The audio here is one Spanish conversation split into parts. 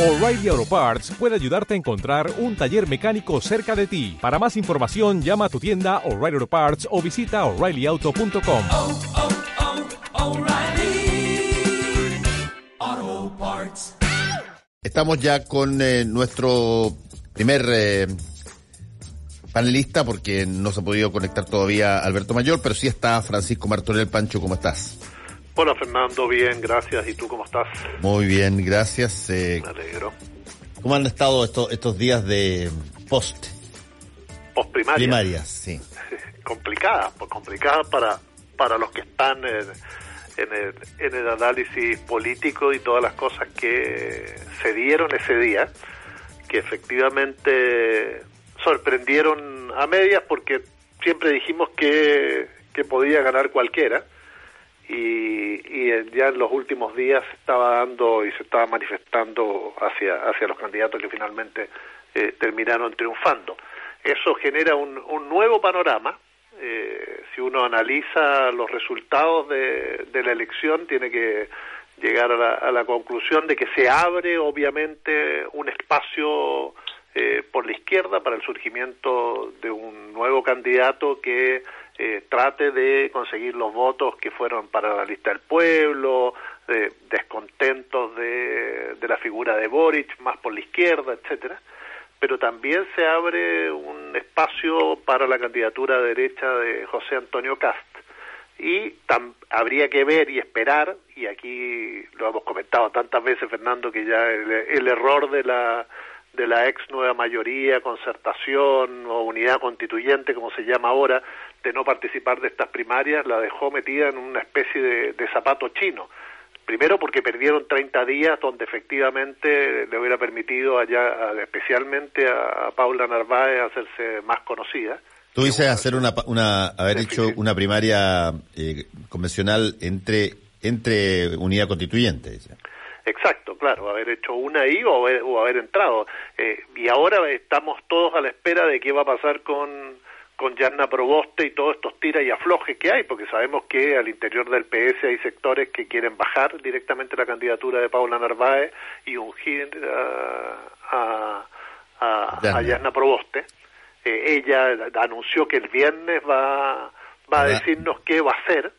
O'Reilly Auto Parts puede ayudarte a encontrar un taller mecánico cerca de ti. Para más información, llama a tu tienda O'Reilly Auto Parts o visita oreillyauto.com. oh, oh, Parts. Estamos ya con eh, nuestro primer eh, panelista, porque no se ha podido conectar todavía Alberto Mayor, pero sí está Francisco Martorell Pancho, ¿cómo estás? Hola Fernando, bien, gracias. ¿Y tú cómo estás? Muy bien, gracias. Eh, Me alegro. ¿Cómo han estado estos, estos días de post? Postprimaria. Primarias, sí. Complicada, pues complicada para, para los que están en, en, el, en el análisis político y todas las cosas que se dieron ese día, que efectivamente sorprendieron a medias porque siempre dijimos que, que podía ganar cualquiera y, y ya en los últimos días se estaba dando y se estaba manifestando hacia, hacia los candidatos que finalmente eh, terminaron triunfando. Eso genera un, un nuevo panorama. Eh, si uno analiza los resultados de, de la elección, tiene que llegar a la, a la conclusión de que se abre obviamente un espacio eh, por la izquierda para el surgimiento de un nuevo candidato que eh, trate de conseguir los votos que fueron para la lista del pueblo, de descontentos de, de la figura de Boric, más por la izquierda, etcétera. Pero también se abre un espacio para la candidatura derecha de José Antonio Cast. Y habría que ver y esperar, y aquí lo hemos comentado tantas veces, Fernando, que ya el error de la de la ex nueva mayoría, concertación o unidad constituyente, como se llama ahora, de no participar de estas primarias, la dejó metida en una especie de, de zapato chino. Primero porque perdieron 30 días donde efectivamente le hubiera permitido allá, especialmente a Paula Narváez, hacerse más conocida. Tú dices hacer una, una haber hecho una primaria eh, convencional entre entre unidad constituyente. Dice. Exacto, claro, haber hecho una ahí o haber, o haber entrado. Eh, y ahora estamos todos a la espera de qué va a pasar con, con Yanna Proboste y todos estos tiras y aflojes que hay, porque sabemos que al interior del PS hay sectores que quieren bajar directamente la candidatura de Paula Narváez y ungir a, a, a Yanna Proboste. Eh, ella anunció que el viernes va, va a decirnos qué va a hacer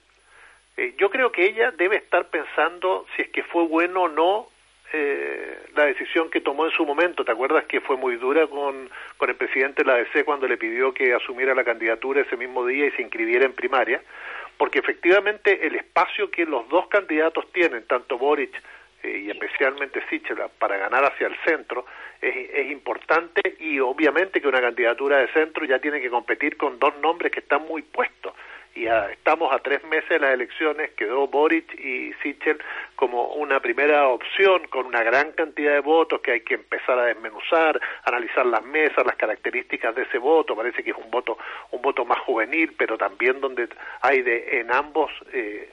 eh, yo creo que ella debe estar pensando si es que fue bueno o no eh, la decisión que tomó en su momento. ¿Te acuerdas que fue muy dura con, con el presidente de la ADC cuando le pidió que asumiera la candidatura ese mismo día y se inscribiera en primaria? Porque efectivamente el espacio que los dos candidatos tienen, tanto Boric eh, y especialmente Sichel, para ganar hacia el centro, es, es importante y obviamente que una candidatura de centro ya tiene que competir con dos nombres que están muy puestos y a, estamos a tres meses de las elecciones, quedó Boric y Sichel como una primera opción con una gran cantidad de votos que hay que empezar a desmenuzar, analizar las mesas, las características de ese voto, parece que es un voto un voto más juvenil, pero también donde hay de en ambos eh,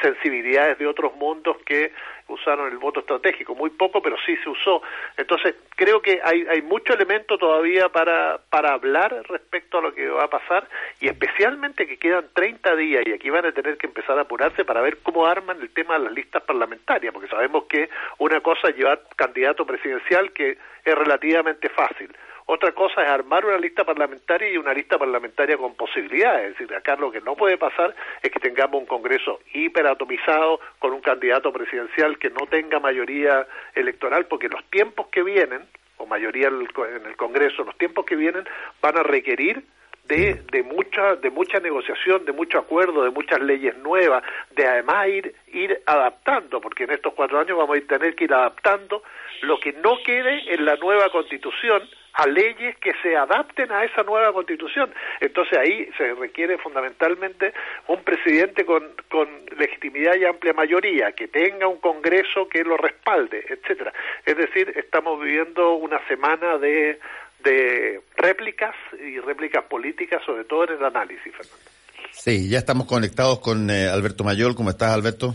sensibilidades de otros mundos que usaron el voto estratégico, muy poco, pero sí se usó. Entonces, creo que hay, hay mucho elemento todavía para, para hablar respecto a lo que va a pasar y especialmente que quedan 30 días y aquí van a tener que empezar a apurarse para ver cómo arman el tema de las listas parlamentarias, porque sabemos que una cosa es llevar candidato presidencial que es relativamente fácil. Otra cosa es armar una lista parlamentaria y una lista parlamentaria con posibilidades. Es decir, acá lo que no puede pasar es que tengamos un Congreso hiperatomizado con un candidato presidencial que no tenga mayoría electoral, porque los tiempos que vienen, o mayoría en el Congreso, los tiempos que vienen van a requerir de, de mucha de mucha negociación, de mucho acuerdo, de muchas leyes nuevas, de además ir ir adaptando, porque en estos cuatro años vamos a tener que ir adaptando lo que no quede en la nueva constitución a leyes que se adapten a esa nueva constitución. Entonces ahí se requiere fundamentalmente un presidente con, con legitimidad y amplia mayoría, que tenga un Congreso que lo respalde, etcétera. Es decir, estamos viviendo una semana de, de réplicas y réplicas políticas, sobre todo en el análisis, Fernando. Sí, ya estamos conectados con eh, Alberto Mayor. ¿Cómo estás, Alberto?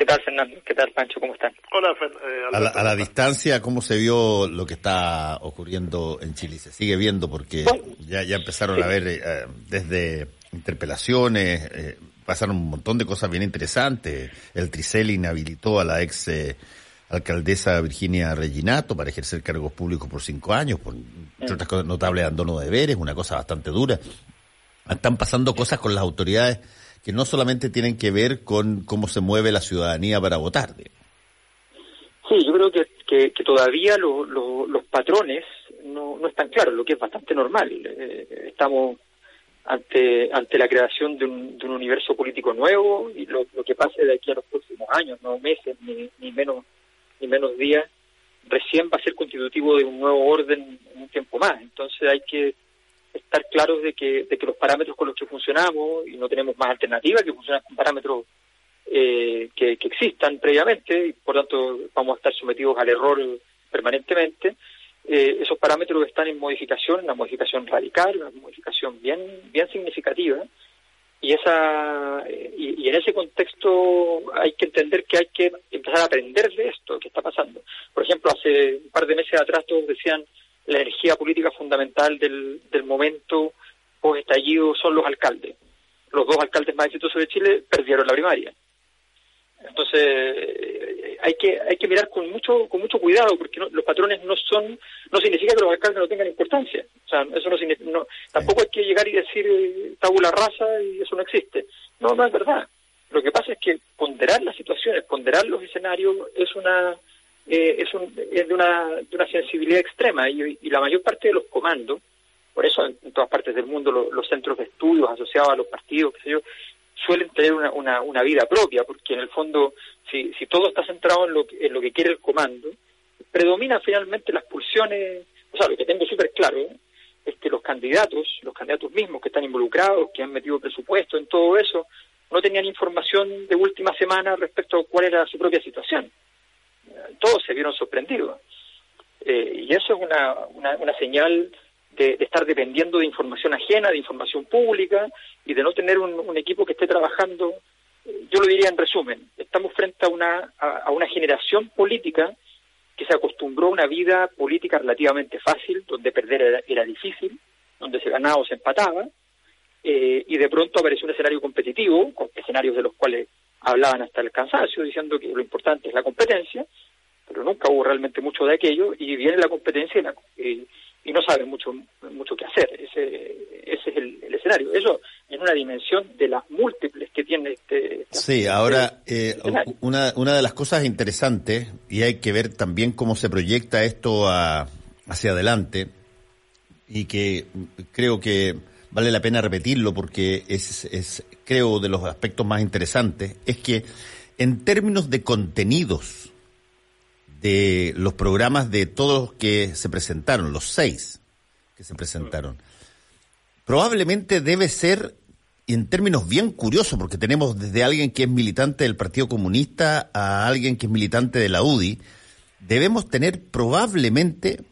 ¿Qué tal, Fernando? ¿Qué tal, Pancho? ¿Cómo están? Hola, Fer eh, a, la, a la, distancia, ¿cómo se vio lo que está ocurriendo en Chile? Se sigue viendo porque ya, ya empezaron sí. a ver eh, desde interpelaciones, eh, pasaron un montón de cosas bien interesantes. El Tricel inhabilitó a la ex alcaldesa Virginia Reginato para ejercer cargos públicos por cinco años, por entre otras cosas, notable abandono de deberes, una cosa bastante dura. Están pasando cosas con las autoridades que no solamente tienen que ver con cómo se mueve la ciudadanía para votar. Sí, yo creo que, que, todavía los patrones no, no están claros, lo que es bastante normal. Eh, estamos ante ante la creación de un, de un universo político nuevo y lo, lo, que pase de aquí a los próximos años, no meses ni, ni menos ni menos días, recién va a ser constitutivo de un nuevo orden en un tiempo más. Entonces hay que estar claros de que, de que los parámetros con los que funcionamos y no tenemos más alternativa que funcionar con parámetros eh, que, que existan previamente y por tanto vamos a estar sometidos al error permanentemente eh, esos parámetros están en modificación, una modificación radical, una modificación bien, bien significativa, y esa y, en ese contexto hay que entender que hay que empezar a aprender de esto que está pasando. Por ejemplo, hace un par de meses atrás todos decían la energía política fundamental del, del momento post estallido son los alcaldes. Los dos alcaldes más exitosos de Chile perdieron la primaria. Entonces hay que hay que mirar con mucho con mucho cuidado porque los patrones no son no significa que los alcaldes no tengan importancia. O sea, eso no, no tampoco hay que llegar y decir eh, tabula rasa y eso no existe. No, no es verdad. Lo que pasa es que ponderar las situaciones, ponderar los escenarios es una eh, es, un, es de una de una sensibilidad extrema y, la mayor parte de los comandos por eso en, todas partes del mundo los centros de estudios asociados a los partidos, qué sé yo, suelen tener una, una, una, vida propia, porque en el fondo, si, si todo está centrado en lo, que, en lo que quiere el comando, predominan finalmente las pulsiones, o sea, lo que tengo súper claro es que los candidatos, los candidatos mismos que están involucrados, que han metido presupuesto en todo eso, no tenían información de última semana respecto a cuál era su propia situación. Todos se vieron sorprendidos. Eh, y eso es una, una, una señal de, estar dependiendo de información ajena, de información pública y de no tener un, equipo que esté trabajando. Yo lo diría en resumen, estamos frente a una, a, una generación política que se acostumbró a una vida política relativamente fácil, donde perder era, difícil, donde se ganaba o se empataba, eh, y de pronto apareció un escenario competitivo, escenarios de los cuales hablaban hasta el cansancio, diciendo que lo importante es la competencia, pero nunca hubo realmente mucho de aquello, y viene la competencia y, la, y no saben mucho mucho qué hacer. Ese, ese es el, escenario. Eso en una dimensión de las múltiples que tiene este. Sí, ahora, eh, una, una de las cosas interesantes, y hay que ver también cómo se proyecta esto hacia adelante, y que creo que vale la pena repetirlo porque es, es, creo, de los aspectos más interesantes, es que en términos de contenidos, de los programas de todos los que se presentaron, los seis que se presentaron. Probablemente debe ser, en términos bien curiosos, porque tenemos desde alguien que es militante del Partido Comunista a alguien que es militante de la UDI, debemos tener probablemente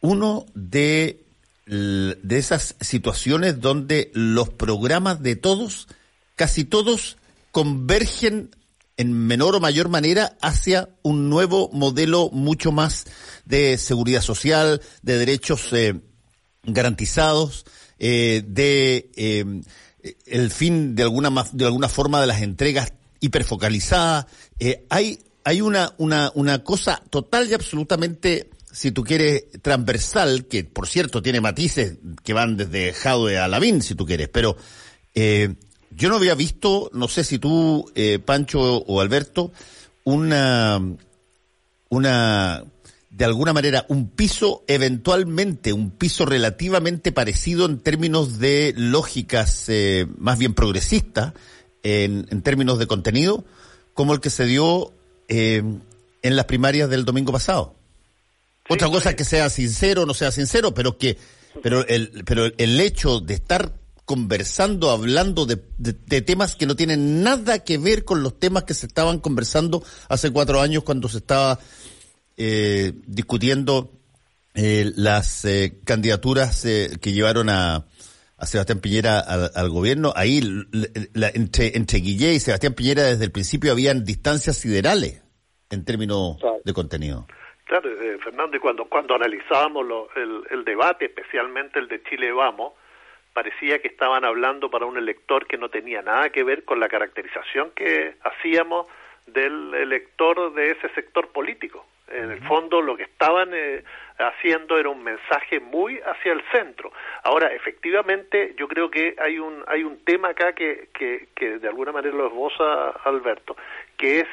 uno de, de esas situaciones donde los programas de todos, casi todos, convergen en menor o mayor manera hacia un nuevo modelo mucho más de seguridad social, de derechos eh, garantizados, eh, de eh, el fin de alguna de alguna forma de las entregas hiperfocalizadas. hay hay una, una, una cosa total y absolutamente si tú quieres, transversal, que por cierto tiene matices que van desde Jadwe a Lavín, si tú quieres, pero yo no había visto, no sé si tú, eh, Pancho o Alberto, una, una, de alguna manera, un piso eventualmente, un piso relativamente parecido en términos de lógicas eh, más bien progresistas, en, en, términos de contenido, como el que se dio eh, en las primarias del domingo pasado. Otra cosa es que sea sincero o no sea sincero, pero que, pero el, pero el hecho de estar conversando, hablando de, temas que no tienen nada que ver con los temas que se estaban conversando hace cuatro años cuando se estaba eh, discutiendo eh, las eh, candidaturas que llevaron a, a Sebastián Piñera al, gobierno. Ahí entre, entre Guillé y Sebastián Piñera desde el principio habían distancias siderales en términos de contenido. Claro, Fernando, y cuando, cuando analizábamos el, el debate, especialmente el de Chile Vamos, parecía que estaban hablando para un elector que no tenía nada que ver con la caracterización que hacíamos del elector de ese sector político. En el fondo lo que estaban eh, haciendo era un mensaje muy hacia el centro. Ahora, efectivamente, yo creo que hay un hay un tema acá que, que, que de alguna manera lo esboza Alberto, que es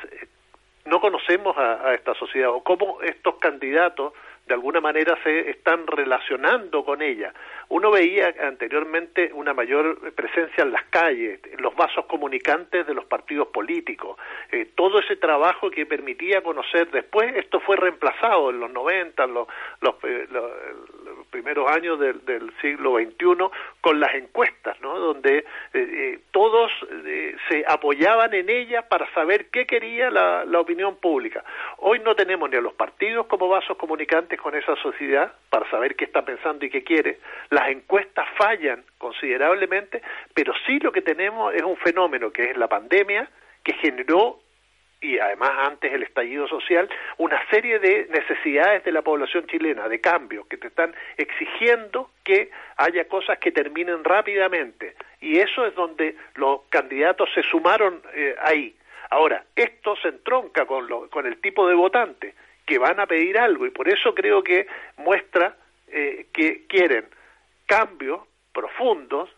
no conocemos a, a esta sociedad o cómo estos candidatos de alguna manera se están relacionando con ella. Uno veía anteriormente una mayor presencia en las calles, los vasos comunicantes de los partidos políticos, eh, todo ese trabajo que permitía conocer. Después esto fue reemplazado en los 90, en los, los, eh, los, los primeros años del, del, siglo XXI, con las encuestas, ¿no? donde eh, eh todos eh, se apoyaban en ella para saber qué quería la, la opinión pública. Hoy no tenemos ni a los partidos como vasos comunicantes con esa sociedad para saber qué está pensando y qué quiere. Las encuestas fallan considerablemente, pero sí lo que tenemos es un fenómeno que es la pandemia que generó y además antes el estallido social, una serie de necesidades de la población chilena, de cambios, que te están exigiendo que haya cosas que terminen rápidamente. Y eso es donde los candidatos se sumaron eh, ahí. Ahora, esto se entronca con, lo, con el tipo de votante que van a pedir algo y por eso creo que muestra eh, que quieren cambios profundos,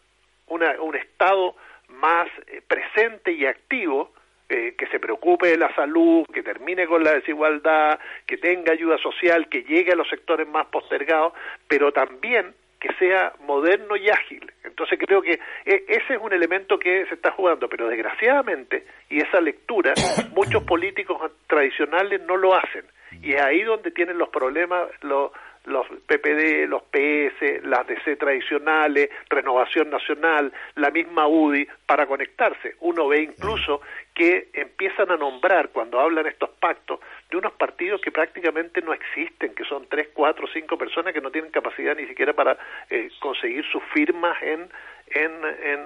una, un Estado más eh, presente y activo, eh, que se preocupe de la salud, que termine con la desigualdad, que tenga ayuda social, que llegue a los sectores más postergados, pero también que sea moderno y ágil. Entonces creo que e, ese es un elemento que se está jugando, pero desgraciadamente, y esa lectura, muchos políticos tradicionales no lo hacen. Y es ahí donde tienen los problemas los, los PPD, los PS, las DC tradicionales, Renovación Nacional, la misma UDI, para conectarse. Uno ve incluso que empiezan a nombrar, cuando hablan estos pactos, de unos partidos que prácticamente no existen, que son tres, cuatro, cinco personas que no tienen capacidad ni siquiera para eh, conseguir sus firmas en, en, en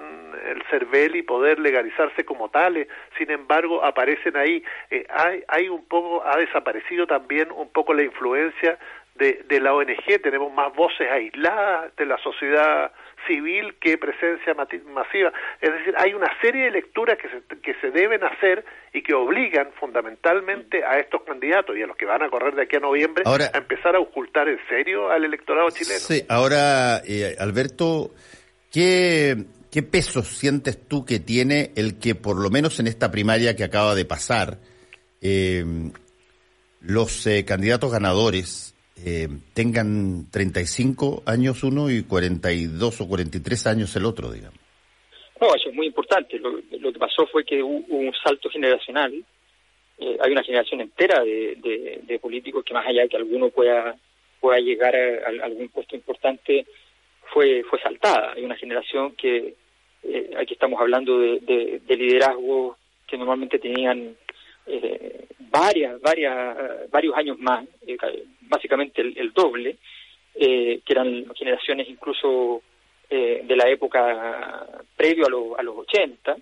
el CERVEL y poder legalizarse como tales. Sin embargo, aparecen ahí. Eh, hay, hay un poco, ha desaparecido también un poco la influencia de, de la ONG, tenemos más voces aisladas de la sociedad civil que presencia masiva. Es decir, hay una serie de lecturas que se, que se deben hacer y que obligan fundamentalmente a estos candidatos y a los que van a correr de aquí a noviembre ahora, a empezar a ocultar en serio al electorado chileno. Sí, ahora, eh, Alberto, ¿qué, ¿qué peso sientes tú que tiene el que por lo menos en esta primaria que acaba de pasar, eh, los eh, candidatos ganadores eh, tengan 35 años uno y 42 o 43 años el otro, digamos. No, eso es muy importante. Lo, que pasó fue que hubo un salto generacional. Eh, hay una generación entera de, políticos que más allá de que alguno pueda pueda llegar a, a, algún puesto importante, fue fue saltada. Hay una generación que eh, aquí estamos hablando de, de, de liderazgos que normalmente tenían eh, varias, varias, varios años más, eh, básicamente el, el doble, eh, que eran generaciones incluso eh, de la época previo a, lo, a los 80.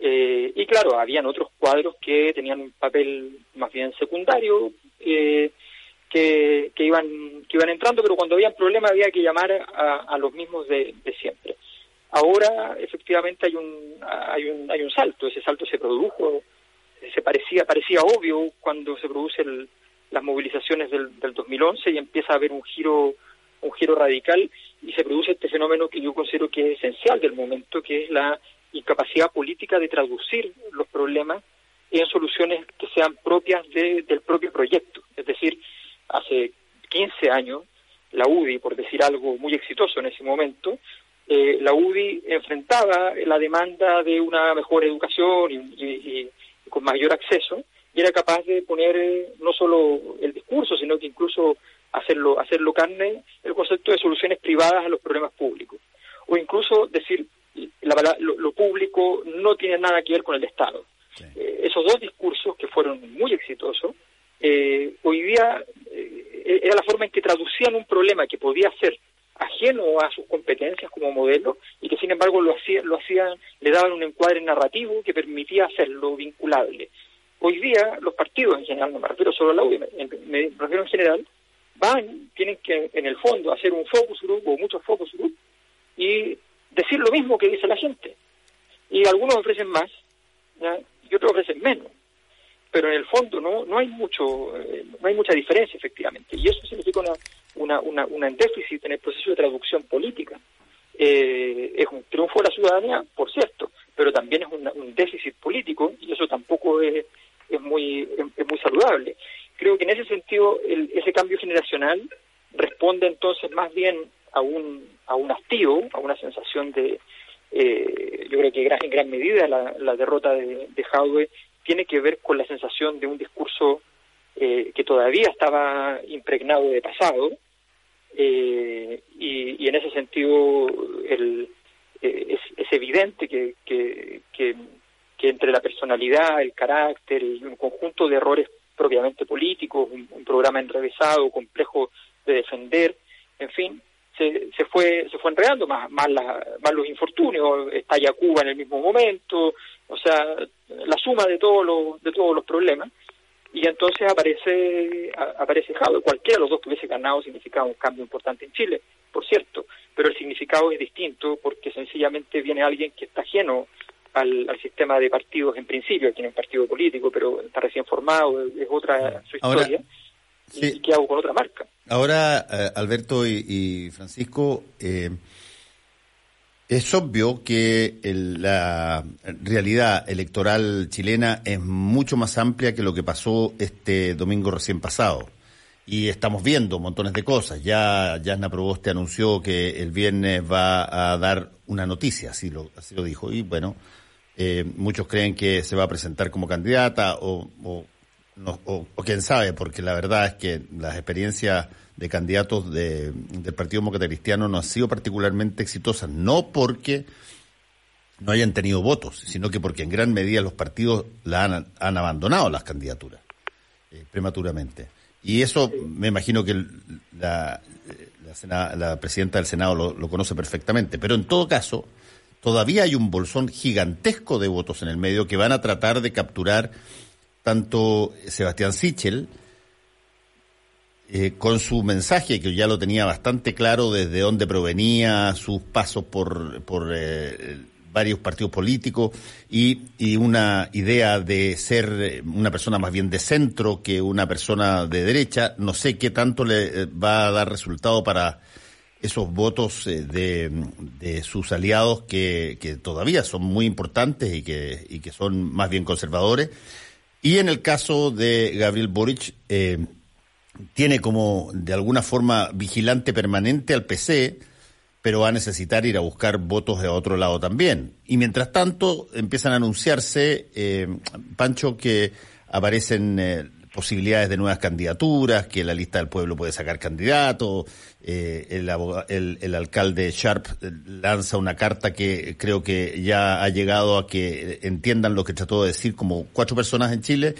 Eh, y claro, habían otros cuadros que tenían un papel más bien secundario, que, que, iban, que iban entrando, pero cuando había problemas había que llamar a, a los mismos de, de, siempre. Ahora, efectivamente, hay un, hay, un, hay un salto. Ese salto se produjo, se parecía, parecía obvio cuando se produce el, las movilizaciones del, del 2011 y empieza a haber un giro un giro radical y se produce este fenómeno que yo considero que es esencial del momento, que es la incapacidad política de traducir los problemas en soluciones que sean propias de, del propio proyecto. Es decir, hace 15 años, la UDI, por decir algo muy exitoso en ese momento, eh, la UDI enfrentaba la demanda de una mejor educación y, y con mayor acceso, y era capaz de poner eh, no solo el discurso, sino que incluso hacerlo, hacerlo carne el concepto de soluciones privadas a los problemas públicos. O incluso decir, la, lo, lo, público no tiene nada que ver con el Estado. Sí. Eh, esos dos discursos que fueron muy exitosos, eh, hoy día eh, era la forma en que traducían un problema que podía ser ajeno a sus competencias como modelo y que sin embargo lo hacían, lo hacían, le daban un encuadre narrativo que permitía hacerlo vinculable. Hoy día los partidos en general, no me refiero solo a la UDI, me, refiero en general, van, tienen que en el fondo hacer un focus group o muchos focus group y decir lo mismo que dice la gente. Y algunos ofrecen más y otros ofrecen menos. pero en el fondo no no hay mucho eh, no hay mucha diferencia efectivamente y eso significa una una, una, una déficit en el proceso de traducción política. Eh, es un triunfo de la ciudadanía por cierto pero también es un déficit político y eso tampoco es, es muy es, muy saludable. Creo que en ese sentido el, ese cambio generacional responde entonces más bien a un a un hastío a una sensación de eh, yo creo que en gran medida la, la derrota de, de tiene que ver con la sensación de un discurso eh, que todavía estaba impregnado de pasado eh, y, en ese sentido el, eh, es, evidente que, que, entre la personalidad, el carácter y un conjunto de errores propiamente políticos, un, programa enrevesado, complejo de defender, en fin, se, se fue se fue enredando más más, más los infortunios estalla Cuba en el mismo momento o sea la suma de todos los de todos los problemas y entonces aparece aparece Jado. Cualquiera de los dos que hubiese ganado significaba un cambio importante en Chile, por cierto, pero el significado es distinto porque sencillamente viene alguien que está ajeno al, sistema de partidos en principio, tiene un partido político, pero está recién formado, es otra su historia. ¿Y qué hago con otra marca? Ahora, eh, Alberto y, Francisco, eh, es obvio que la realidad electoral chilena es mucho más amplia que lo que pasó este domingo recién pasado. Y estamos viendo montones de cosas. Ya Jasna Proboste anunció que el viernes va a dar una noticia, así lo, así lo dijo. Y bueno, eh, muchos creen que se va a presentar como candidata o, o, o quién sabe, porque la verdad es que las experiencias de candidatos de, del Partido Demócrata Cristiano no han sido particularmente exitosas, no porque no hayan tenido votos, sino que porque en gran medida los partidos la han, abandonado las candidaturas eh, prematuramente. Y eso me imagino que la, la, presidenta del Senado lo, lo, conoce perfectamente. Pero en todo caso, todavía hay un bolsón gigantesco de votos en el medio que van a tratar de capturar tanto Sebastián Sichel, eh, con su mensaje, que ya lo tenía bastante claro desde dónde provenía, sus pasos por, por eh, varios partidos políticos y, y, una idea de ser eh, una persona más bien de centro que una persona de derecha. No sé qué tanto le va a dar resultado para esos votos de, de sus aliados que, que, todavía son muy importantes y que, y que son más bien conservadores. Y en el caso de Gabriel Boric, eh, tiene como de alguna forma vigilante permanente al PC, pero va a necesitar ir a buscar votos de otro lado también. Y mientras tanto empiezan a anunciarse, eh, Pancho, que aparecen eh, posibilidades de nuevas candidaturas, que la lista del pueblo puede sacar candidatos, eh, el, el, alcalde Sharp lanza una carta que creo que ya ha llegado a que entiendan lo que trató de decir como cuatro personas en Chile,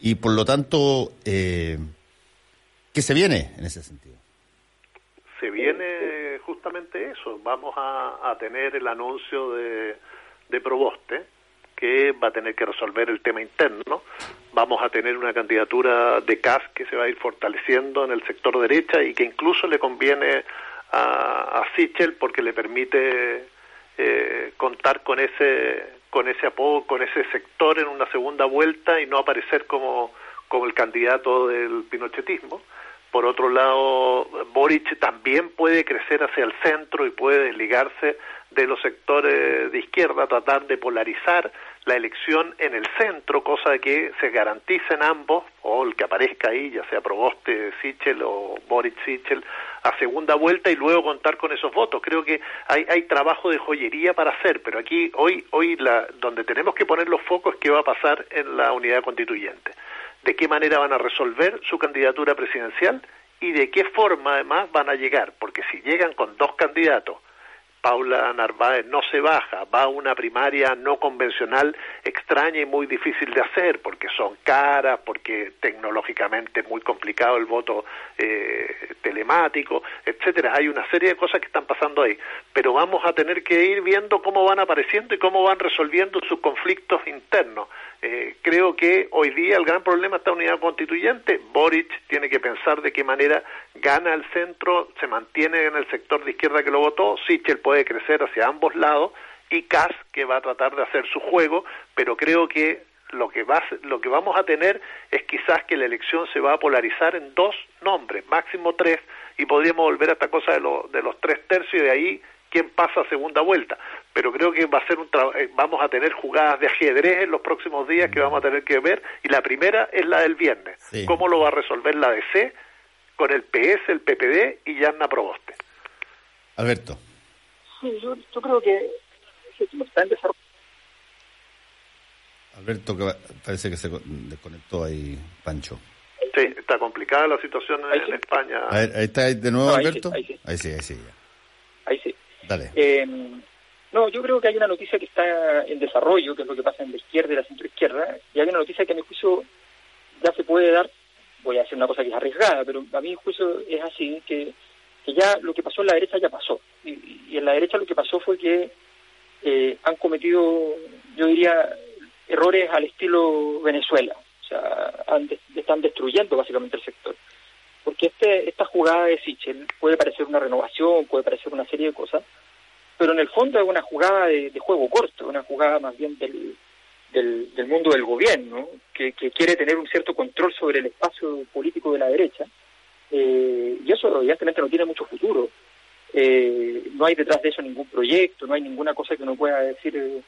y por lo tanto... Eh, ¿Qué se viene en ese sentido? Se viene justamente eso. Vamos a, tener el anuncio de, de Proboste, que va a tener que resolver el tema interno. Vamos a tener una candidatura de CAS que se va a ir fortaleciendo en el sector derecha y que incluso le conviene a, a Sichel porque le permite eh, contar con ese con ese apoyo, con ese sector en una segunda vuelta y no aparecer como, como el candidato del pinochetismo. Por otro lado, Boric también puede crecer hacia el centro y puede desligarse de los sectores de izquierda, tratar de polarizar la elección en el centro, cosa que se garanticen ambos, o el que aparezca ahí, ya sea Proboste Sichel o Boric Sichel, a segunda vuelta y luego contar con esos votos. Creo que hay, hay trabajo de joyería para hacer, pero aquí hoy, hoy la, donde tenemos que poner los focos es qué va a pasar en la unidad constituyente de qué manera van a resolver su candidatura presidencial y de qué forma además van a llegar, porque si llegan con dos candidatos, Paula Narváez no se baja, va a una primaria no convencional extraña y muy difícil de hacer, porque son caras, porque tecnológicamente es muy complicado el voto eh, telemático, etcétera. Hay una serie de cosas que están pasando ahí, pero vamos a tener que ir viendo cómo van apareciendo y cómo van resolviendo sus conflictos internos. Eh, creo que hoy día el gran problema está unidad constituyente. Boric tiene que pensar de qué manera gana el centro, se mantiene en el sector de izquierda que lo votó, Sichel puede crecer hacia ambos lados y Kass que va a tratar de hacer su juego, pero creo que lo que va lo que vamos a tener es quizás que la elección se va a polarizar en dos nombres, máximo tres, y podríamos volver a esta cosa de, de los tres tercios y de ahí quién pasa a segunda vuelta. Pero creo que va a ser un eh, vamos a tener jugadas de ajedrez en los próximos días que vamos a tener que ver y la primera es la del viernes. ¿Cómo lo va a resolver la DC con el PS, el PPD y Yanna Proboste? Alberto. Sí, yo, creo que está en desarrollo. Alberto, que parece que se desconectó ahí, Pancho. Sí, está complicada la situación en, España. ahí está de nuevo, Alberto. ahí, sí, ahí sí, ahí sí. Ahí sí. Dale. Eh, no, yo creo que hay una noticia que está en desarrollo, que es lo que pasa en la izquierda y la centroizquierda, y hay una noticia que a mi juicio ya se puede dar, voy a hacer una cosa que es arriesgada, pero a mi juicio es así, que, que ya lo que pasó en la derecha ya pasó. Y, en la derecha lo que pasó fue que eh, han cometido, yo diría, errores al estilo Venezuela. O sea, están destruyendo básicamente el sector. Porque este, esta jugada de Sichel puede parecer una renovación, puede parecer una serie de cosas, pero en el fondo es una jugada de, juego corto, una jugada más bien del, del, mundo del gobierno, que, quiere tener un cierto control sobre el espacio político de la derecha, eh, y eso evidentemente no tiene mucho futuro. Eh, no hay detrás de eso ningún proyecto, no hay ninguna cosa que uno pueda decir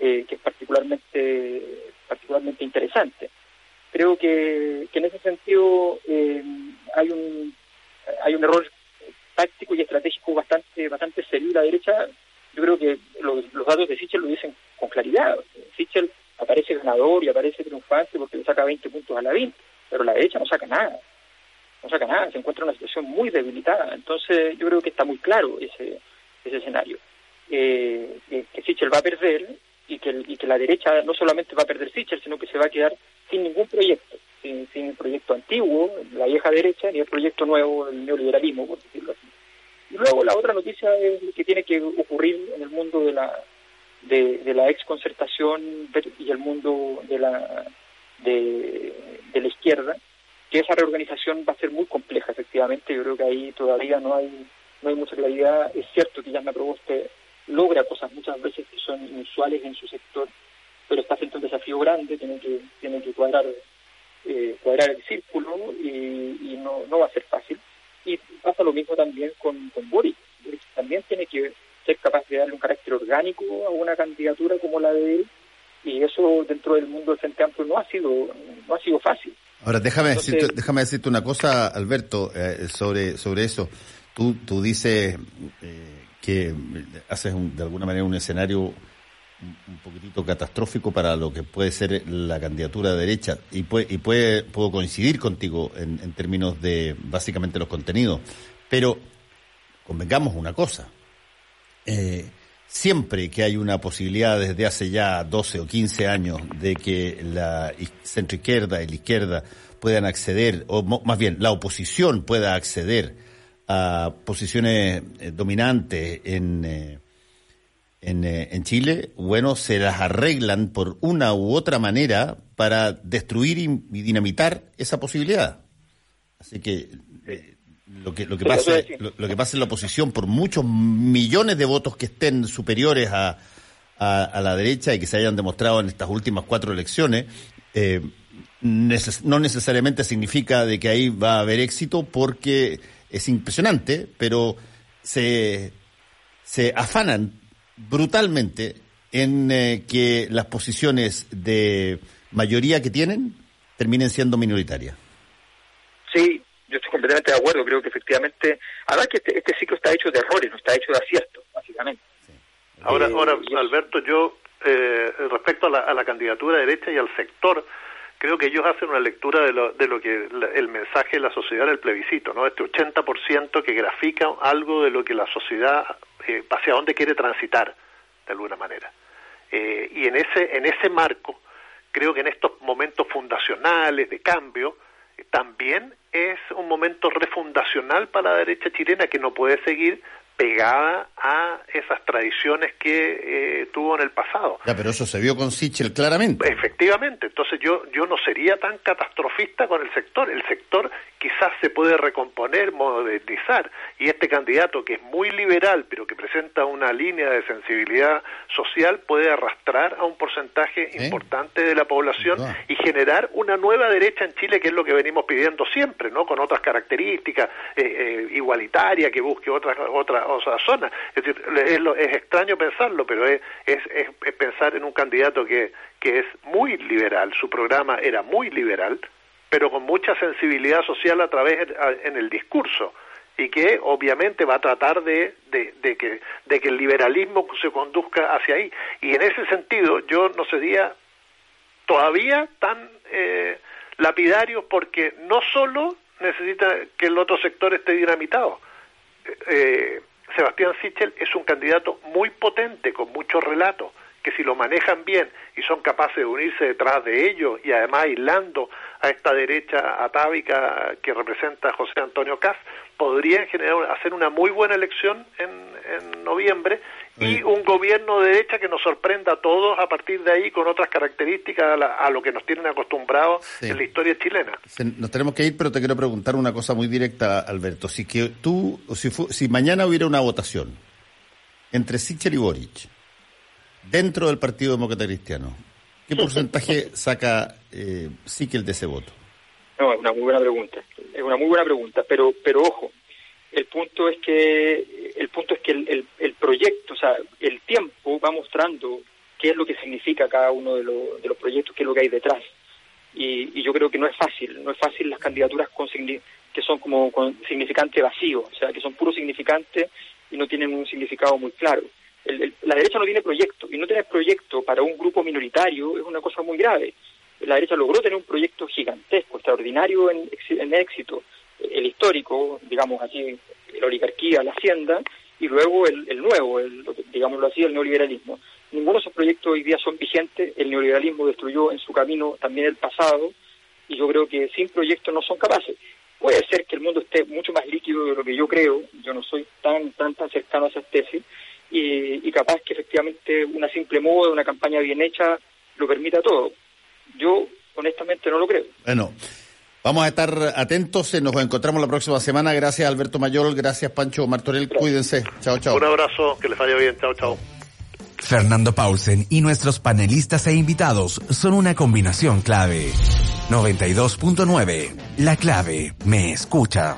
eh, que es particularmente, particularmente interesante. Creo que, que en ese sentido hay un hay un error táctico y estratégico bastante bastante serio la derecha. Yo creo que los, datos de Sichel lo dicen con claridad. Sichel aparece ganador y aparece triunfante porque le saca 20 puntos a la 20, pero la derecha no saca nada. No saca nada, se encuentra en una situación muy debilitada. Entonces yo creo que está muy claro ese, ese escenario. Eh, que Sichel va a perder y que, y que la derecha no solamente va a perder Sichel, sino que se va a quedar sin ningún proyecto sin, el proyecto antiguo, la vieja derecha, ni el proyecto nuevo, el neoliberalismo, por decirlo así. Y luego la otra noticia es que tiene que ocurrir en el mundo de la de, la exconcertación y el mundo de la de, la izquierda, que esa reorganización va a ser muy compleja, efectivamente. Yo creo que ahí todavía no hay no hay mucha claridad. Es cierto que ya me Proboste logra cosas muchas veces que son inusuales en su sector, pero está frente un desafío grande, tiene que, tiene que cuadrar cuadrar el círculo y, no, no va a ser fácil. Y pasa lo mismo también con, con Boris. también tiene que ser capaz de darle un carácter orgánico a una candidatura como la de él y eso dentro del mundo del Frente Amplio no ha sido no ha sido fácil. Ahora déjame decirte, déjame decirte una cosa, Alberto, eh, sobre sobre eso. Tú tú dices eh, que haces de alguna manera un escenario catastrófico para lo que puede ser la candidatura de derecha y, puede, y puede, puedo coincidir contigo en, términos de básicamente los contenidos, pero convengamos una cosa. Eh, siempre que hay una posibilidad desde hace ya 12 o 15 años de que la centroizquierda y la izquierda puedan acceder, o más bien la oposición pueda acceder a posiciones eh, dominantes en, eh, eh, en, Chile, bueno, se las arreglan por una u otra manera para destruir y, dinamitar esa posibilidad. Así que eh, lo que lo que pasa lo, que pasa en la oposición por muchos millones de votos que estén superiores a, a, la derecha y que se hayan demostrado en estas últimas cuatro elecciones eh, no necesariamente significa de que ahí va a haber éxito porque es impresionante pero se se afanan brutalmente en eh, que las posiciones de mayoría que tienen terminen siendo minoritarias. Sí, yo estoy completamente de acuerdo. Creo que efectivamente, además que este, este ciclo está hecho de errores, no está hecho de aciertos, básicamente. Ahora, ahora Alberto, yo eh, respecto a la, a la candidatura derecha y al sector, creo que ellos hacen una lectura de lo, de lo que el mensaje de la sociedad del plebiscito, ¿no? Este 80% que grafica algo de lo que la sociedad eh, hacia dónde quiere transitar de alguna manera. Eh, y en ese, en ese marco, creo que en estos momentos fundacionales de cambio, también es un momento refundacional para la derecha chilena que no puede seguir pegada a esas tradiciones que eh, tuvo en el pasado. Ya, pero eso se vio con Sichel claramente. Efectivamente, entonces yo yo no sería tan catastrofista con el sector. El sector quizás se puede recomponer, modernizar, y este candidato que es muy liberal, pero que presenta una línea de sensibilidad social, puede arrastrar a un porcentaje importante de la población y generar una nueva derecha en Chile, que es lo que venimos pidiendo siempre, ¿no? Con otras características, eh, eh, igualitaria, que busque otras otras otra zona. Es decir, es, es extraño pensarlo, pero es, es, pensar en un candidato que, que es muy liberal, su programa era muy liberal, pero con mucha sensibilidad social a través en el discurso y que obviamente va a tratar de, de, de, que, de que el liberalismo se conduzca hacia ahí. Y en ese sentido yo no sería todavía tan eh, lapidario porque no solo necesita que el otro sector esté dinamitado. Eh, Sebastián Sichel es un candidato muy potente, con mucho relato, que si lo manejan bien y son capaces de unirse detrás de ellos y además aislando a esta derecha atávica que representa José Antonio Caz, podrían generar, hacer una muy buena elección en, en noviembre y un gobierno de derecha que nos sorprenda a todos a partir de ahí con otras características a, lo que nos tienen acostumbrados en la historia chilena. nos tenemos que ir, pero te quiero preguntar una cosa muy directa, Alberto. Si que tú, si, si mañana hubiera una votación entre Sichel y Boric dentro del Partido Demócrata Cristiano, ¿qué porcentaje saca eh, Sichel de ese voto? No, es una muy buena pregunta. Es una muy buena pregunta, pero, pero ojo, el punto es que el punto es que el, el, proyecto, o sea, el tiempo va mostrando qué es lo que significa cada uno de, de los proyectos, qué es lo que hay detrás. Y, yo creo que no es fácil, no es fácil las candidaturas con, que son como con significante vacío, o sea, que son puro significante y no tienen un significado muy claro. la derecha no tiene proyecto, y no tener proyecto para un grupo minoritario es una cosa muy grave. La derecha logró tener un proyecto gigantesco, extraordinario en, en éxito, el histórico, digamos así, la oligarquía, la hacienda, y luego el, el nuevo, el, digámoslo así, el neoliberalismo. Ninguno de esos proyectos hoy día son vigentes, el neoliberalismo destruyó en su camino también el pasado, y yo creo que sin proyectos no son capaces. Puede ser que el mundo esté mucho más líquido de lo que yo creo, yo no soy tan, tan, tan cercano a esas tesis, y, y capaz que efectivamente una simple moda, una campaña bien hecha, lo permita todo. Yo honestamente no lo creo. Bueno. Vamos a estar atentos, nos encontramos la próxima semana. Gracias Alberto Mayol, gracias Pancho Martorell, cuídense. Chao, chao. Un abrazo, que les vaya bien, chao, chao. Fernando Paulsen y nuestros panelistas e invitados son una combinación clave. 92.9, la clave, me escucha.